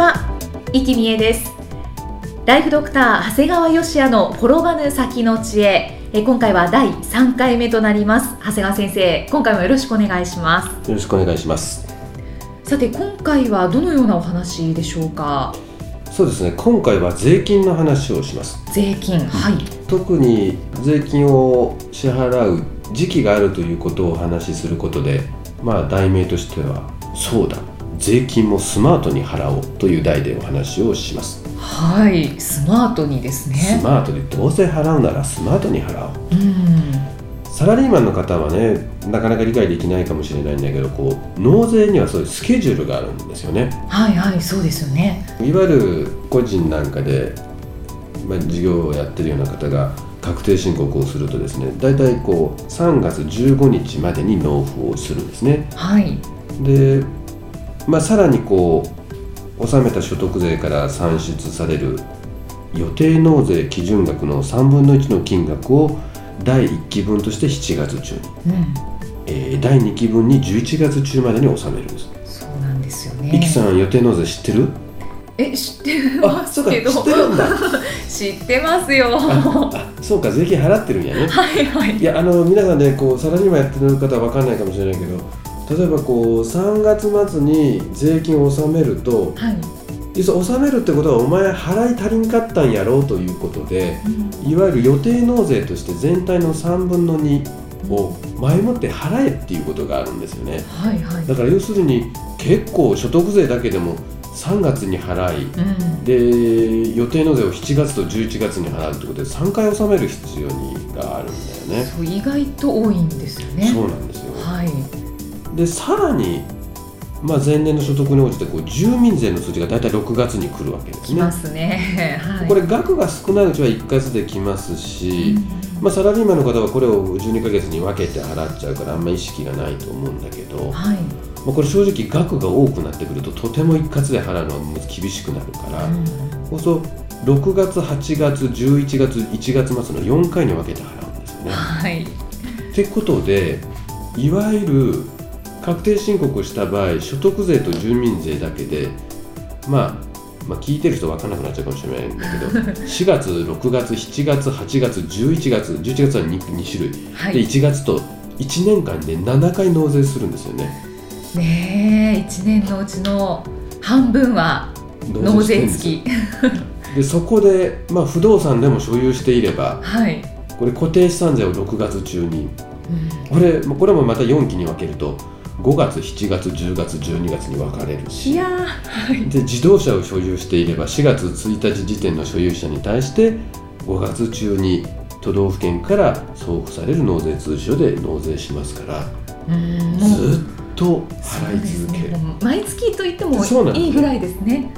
は、生きみえですライフドクター長谷川芳也の転ばぬ先の知恵え今回は第3回目となります長谷川先生今回もよろしくお願いしますよろしくお願いします。さて今回はどのようなお話でしょうか？そうですね。今回は税金の話をします。税金はい特に税金を支払う時期があるということをお話しすることで、まあ題名としてはそうだ。税金もスマートに払おうという題でお話をします。はいスマートにですスねマートでどうせ払うならスマートに払おう。うんサラリーマンの方はね、なかなか理解できないかもしれないんだけど、こう納税にはそういうスケジュールがあるんですよね。はいはいそうですよねいわゆる個人なんかで、まあ、事業をやってるような方が確定申告をするとですね大体こう3月15日までに納付をするんですねはいで、まあ、さらにこう納めた所得税から算出される予定納税基準額の3分の1の金額を第1期分として7月中に、うん。えー第2期分に11月中までに納めるんです。そうなんですよね。イキさん予定納税知ってる？え知ってますけど。ってるんだ。知ってますよ。あそうか税金払ってるんやね。はいはい。いやあの皆さんねこうサラリーマンやってる方は分かんないかもしれないけど例えばこう3月末に税金を納めるとはい、実は納めるってことはお前払い足りんかったんやろうということでうん。いわゆる予定納税として全体の3分の2を前もって払えっていうことがあるんですよね。はいはい。だから要するに結構所得税だけでも3月に払いうん。で予定納税を7月と11月に払うってことで3回納める必要にがあるんだよね。そう意外と多いんですよね。そうなんですよ。はいでさらに、まあ、前年の所得に応じてこう住民税の数字が大体6月に来るわけですね。来ますね。はい。これ額が少ないうちは1月で来ますし、うまあ、サラリーマンの方はこれを12ヶ月に分けて払っちゃうからあんま意識がないと思うんだけど、んはい。まあ、これ正直額が多くなってくるととても一括で払うのは厳しくなるから、うん。そうすると6月8月11月1月末の4回に分けて払うんですよね。はい。ってことでいわゆる確定申告をした場合所得税と住民税だけで、まあ、まあ聞いてる人分からなくなっちゃうかもしれないんだけど 4月6月7月8月11月11月は 2, 2種類、ではい。1月と1年間で7回納税するんですよね。ねえ一年のうちの半分は納税付き。でそこで、まあ、不動産でも所有していればはい、これ固定資産税を6月中に。うん。これこれもまた4期に分けると5月7月10月12月に分かれるし。いやーはい。で自動車を所有していれば4月1日時点の所有者に対して5月中に都道府県から送付される納税通知書で納税しますからずっと払い続ける。ね。毎月と言ってもいいぐらいですね。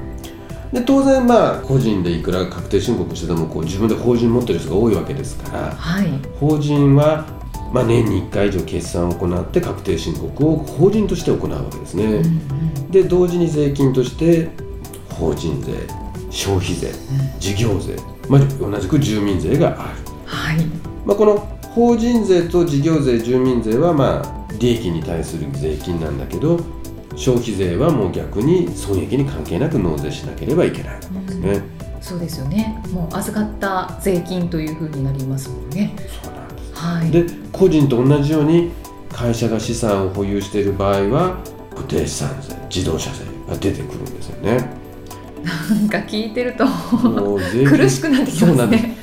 で当然まあ個人でいくら確定申告しててもこう自分で法人持ってる人が多いわけですからはい。法人はまあ年に1回以上決算を行って確定申告を法人として行うわけですね。うんうん。で同時に税金として法人税消費税事業税、まあ、同じく住民税がある、はい。まあ、この法人税と事業税住民税はまあ利益に対する税金なんだけど消費税はもう逆に損益に関係なく納税しなければいけないわけですね、そうですよね。もう預かった税金というふうになりますもんね。そうはい。で個人と同じように会社が資産を保有している場合は固定資産税自動車税が出てくるんですよね。なんか聞いてると 苦しくなってきますね。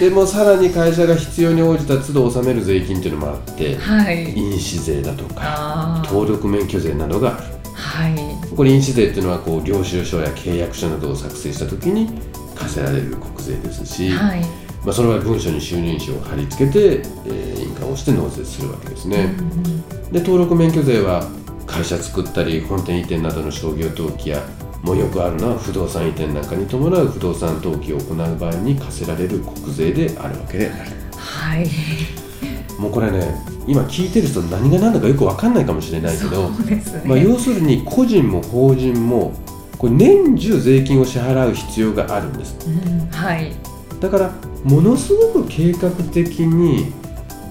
でもさらに会社が必要に応じた都度納める税金っていうのもあってはい。印紙税だとか登録免許税などがある。はい。これ印紙税っていうのはこう領収書や契約書などを作成した時に課せられる国税ですし、はいまあ、その場合文書に収入印紙を貼り付けて、えー印鑑をして納税するわけですね。で登録免許税は会社作ったり本店移転などの商業登記やもうよくあるのは不動産移転なんかに伴う不動産登記を行う場合に課せられる国税であるわけである。はい。もうこれね今聞いてる人何が何だかよく分かんないかもしれないけど、ね、まあ、要するに個人も法人もこれ年中税金を支払う必要があるんです。うんはいだからものすごく計画的に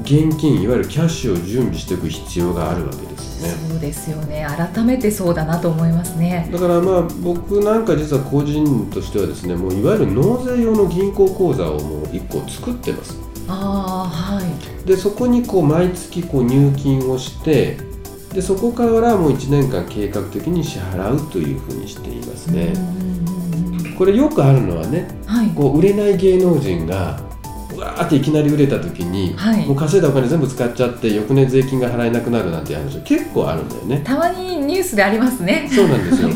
現金いわゆるキャッシュを準備していく必要があるわけですよね。そうですよね。改めてそうだなと思いますね。だからまあ僕なんか実は個人としてはですねもういわゆる納税用の銀行口座をもう1個作ってます。ああはい。でそこにこう毎月こう入金をしてでそこからもう1年間計画的に支払うというふうにしていますね。うんこれよくあるのはねはい。こう売れない芸能人がうわーっていきなり売れた時に、はい。もう稼いだお金全部使っちゃって翌年税金が払えなくなるなんていう話結構あるんだよね。たまにニュースでありますね。そうなんですよ。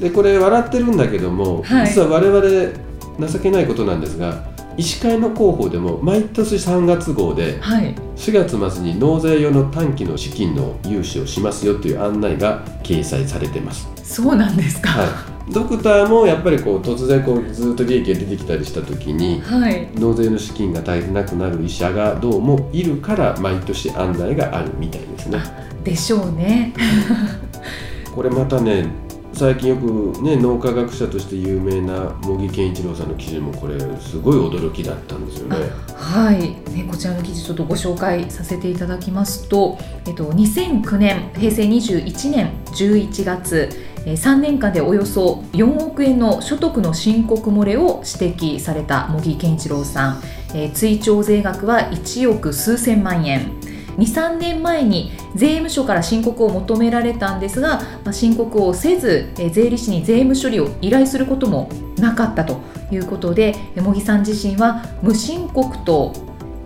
でこれ笑ってるんだけども、はい。実は我々情けないことなんですが医師会の広報でも毎年3月号ではい。4月末に納税用の短期の資金の融資をしますよという案内が掲載されてます、そうなんですか。はい、ドクターもやっぱりこう突然こうずっと利益が出てきたりした時にはい。納税の資金が足りなくなる医者がどうもいるから毎年案内があるみたいですね。でしょうね。これまたね最近よくね脳科学者として有名な茂木健一郎さんの記事もこれすごい驚きだったんですよね。はい、ね、こちらの記事ちょっとご紹介させていただきますと、えっと、2009年平成21年11月3年間でおよそ4億円の所得の申告漏れを指摘された茂木健一郎さん、えー追徴税額は1億数千万円。23年前に税務署から申告を求められたんですが、まあ、申告をせず、えー税理士に税務処理を依頼することもなかったということで茂木さん自身は無申告と、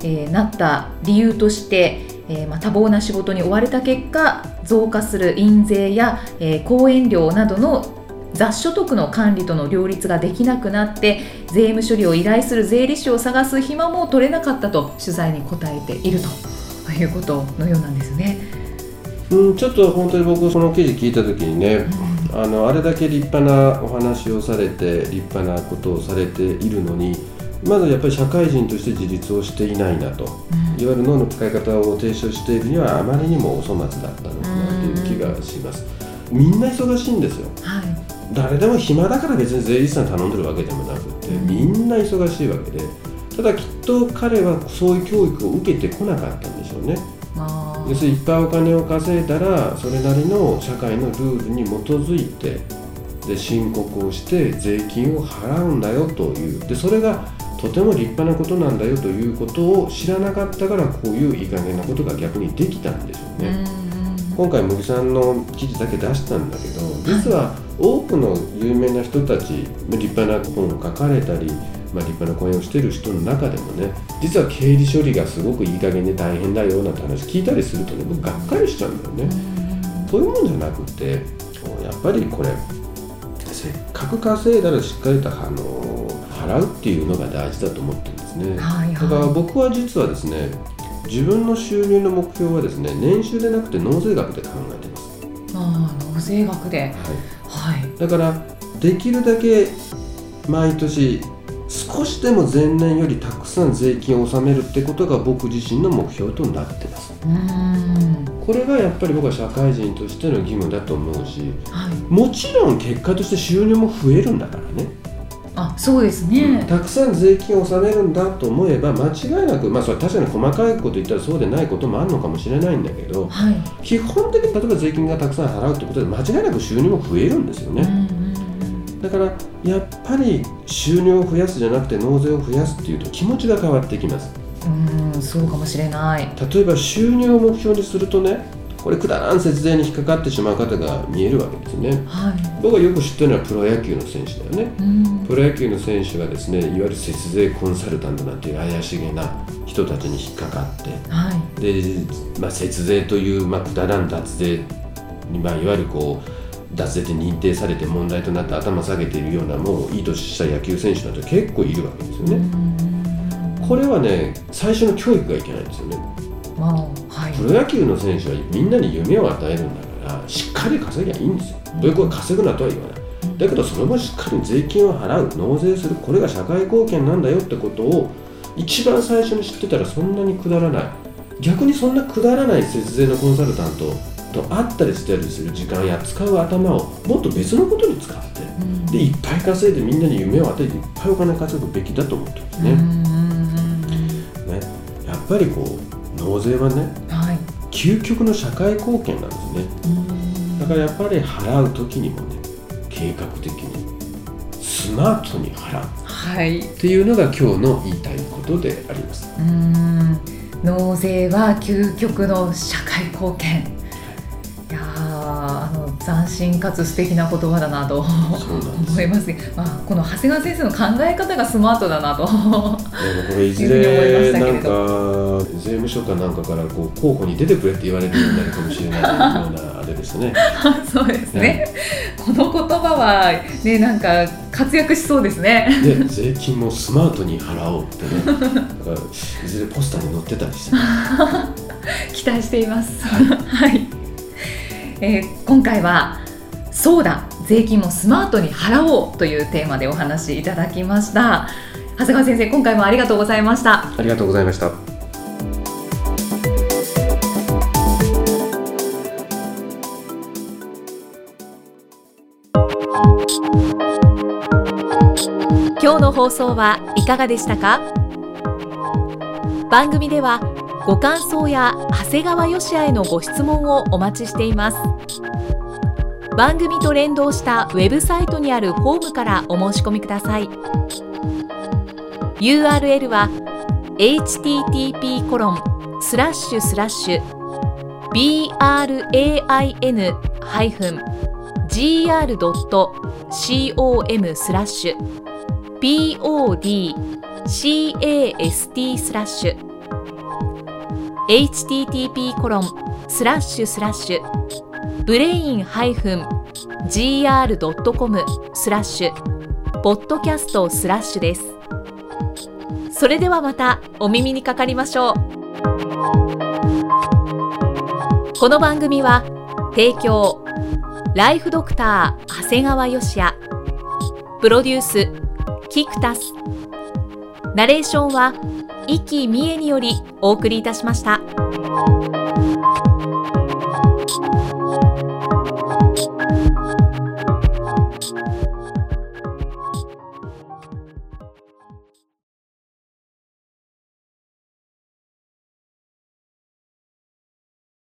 えーなった理由として、えーまあ、多忙な仕事に追われた結果増加する印税や、え講演料などの雑所得の管理との両立ができなくなって税務処理を依頼する税理士を探す暇も取れなかったと取材に答えているということのようなんですね。うん、ちょっと本当に僕その記事聞いた時にね、あのあれだけ立派なお話をされて立派なことをされているのにまずやっぱり社会人として自立をしていないなと、いわゆる脳の使い方を提唱しているにはあまりにもお粗末だったのかなという気がします。みんな忙しいんですよ。はい。誰でも暇だから別に税理士さん頼んでるわけでもなくて、うん。みんな忙しいわけでただきっと彼はそういう教育を受けてこなかったんでしょうね要するにいっぱいお金を稼いだらそれなりの社会のルールに基づいてで申告をして税金を払うんだよという。でそれがとても立派なことなんだよということを知らなかったからこういういい加減なことが逆にできたんでしょうね。うん今回茂木さんの記事だけ出したんだけど実は多くの有名な人たち立派な本を書かれたり、まあ、立派な講演をしている人の中でもね実は経理処理がすごくいい加減で大変だよなんて話聞いたりするとね僕がっかりしちゃうんだよね。そういうもんじゃなくてやっぱりこれせっかく稼いだらしっかりとあの払うっていうのが大事だと思ってるんですね。はいはい。だから僕は実はですね自分の収入の目標はですね年収でなくて納税額で考えてます、あー納税額で、ははい、い、だからできるだけ毎年少しでも前年よりたくさん税金を納めるってことが僕自身の目標となってます。これがやっぱり僕は社会人としての義務だと思うしはい、もちろん結果として収入も増えるんだからね。あそうですね、たくさん税金を納めるんだと思えば間違いなくまあそれは確かに細かいこと言ったらそうでないこともあるのかもしれないんだけどはい、基本的に例えば税金がたくさん払うってことで間違いなく収入も増えるんですよね、うんうんうんだからやっぱり収入を増やすじゃなくて納税を増やすっていうと気持ちが変わってきます。うーんそうかもしれない。例えば収入を目標にするとねこれくだらん節税に引っかかってしまう方が見えるわけですね。はい。僕がよく知ってるのはプロ野球の選手だよね。うん。プロ野球の選手がですねいわゆる節税コンサルタントなんていう怪しげな人たちに引っかかってはい。で、まあ、節税という、まあ、くだらん脱税に、まあ、いわゆるこう脱税って認定されて問題となって頭下げているようなもういい年した野球選手なんて結構いるわけですよね。これはね最初の教育がいけないんですよね。まあはい。プロ野球の選手はみんなに夢を与えるんだからしっかり稼ぎゃいいんですよ。どういうこと稼ぐなとは言わない。だけどそれもしっかり税金を払う納税するこれが社会貢献なんだよってことを一番最初に知ってたらそんなにくだらない。逆にそんなくだらない節税のコンサルタントと会ったりしたりする時間や使う頭をもっと別のことに使ってうん。でいっぱい稼いでみんなに夢を与えていっぱいお金稼ぐべきだと思ってるんですね,、ね。やっぱりこう納税はねうんはい。究極の社会貢献なんですね。うん。だからやっぱり払う時にもね計画的にスマートに払う。はい。っていうのが今日の言いたいことであります。うーん。納税は究極の社会貢献斬新かつ素敵な言葉だなと思いますね、まあ、この長谷川先生の考え方がスマートだなとこれいずれなんか税務署かなんかからこう候補に出てくれって言われるようになるかもしれないようなあれですね。そうですね。この言葉はねなんか活躍しそうですね。で税金もスマートに払おうってね。いずれポスターに載ってたりしてね。期待しています。はい、えー今回はそうだ税金もスマートに払おうというテーマでお話しいただきました。長谷川先生、今回もありがとうございました。ありがとうございました今日の放送はいかがでしたか？番組ではご感想や長谷川よしあへのご質問をお待ちしています。番組と連動したウェブサイトにあるフォームからお申し込みください。URL は http コロンスラッシュスラッシュ brain-gr.com スラッシュ podcast スラッシュ http コロンスラッシュスラッシュブレイン -gr.com スラッシュポッドキャストスラッシュです。それではまたお耳にかかりましょう。この番組は提供ライフドクター長谷川芳也。プロデュースキクタス。ナレーションは生きみえによりお送りいたしました。